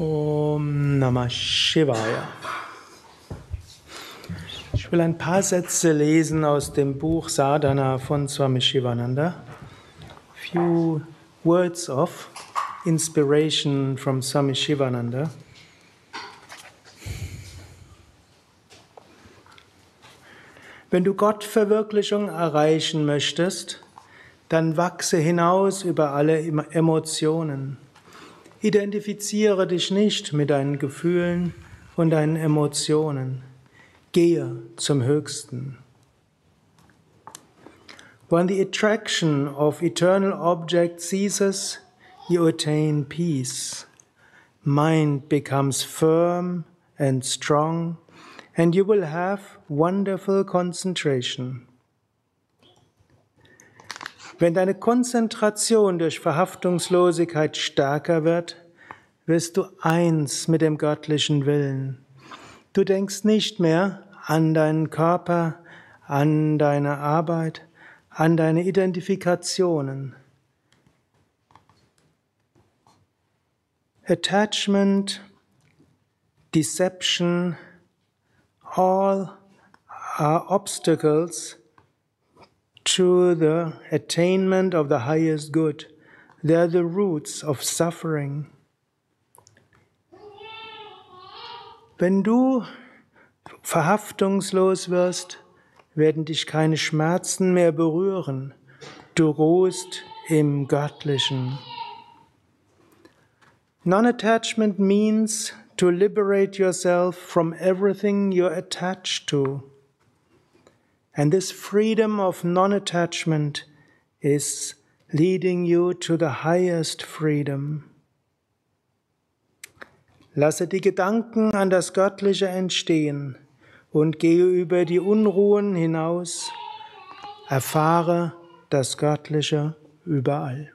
Om Namah Shivaya. Ich will ein paar Sätze lesen aus dem Buch Sadhana von Swami Shivananda. Few words of inspiration from Swami Shivananda. Wenn du Gottverwirklichung erreichen möchtest, dann wachse hinaus über alle Emotionen. Identifiziere dich nicht mit deinen Gefühlen und deinen Emotionen. Gehe zum Höchsten. When the attraction of eternal objects ceases, you attain peace. Mind becomes firm and strong, and you will have wonderful concentration. Wenn deine Konzentration durch Verhaftungslosigkeit stärker wird, wirst du eins mit dem göttlichen Willen. Du denkst nicht mehr an deinen Körper, an deine Arbeit, an deine Identifikationen. Attachment, Deception, all are obstacles to the attainment of the highest good. They are the roots of suffering. Wenn du verhaftungslos wirst, werden dich keine Schmerzen mehr berühren. Du ruhst im Göttlichen. Non-attachment means to liberate yourself from everything you're attached to. And this freedom of non attachment is leading you to the highest freedom. Lasse die Gedanken an das Göttliche entstehen und gehe über die Unruhen hinaus. Erfahre das Göttliche überall.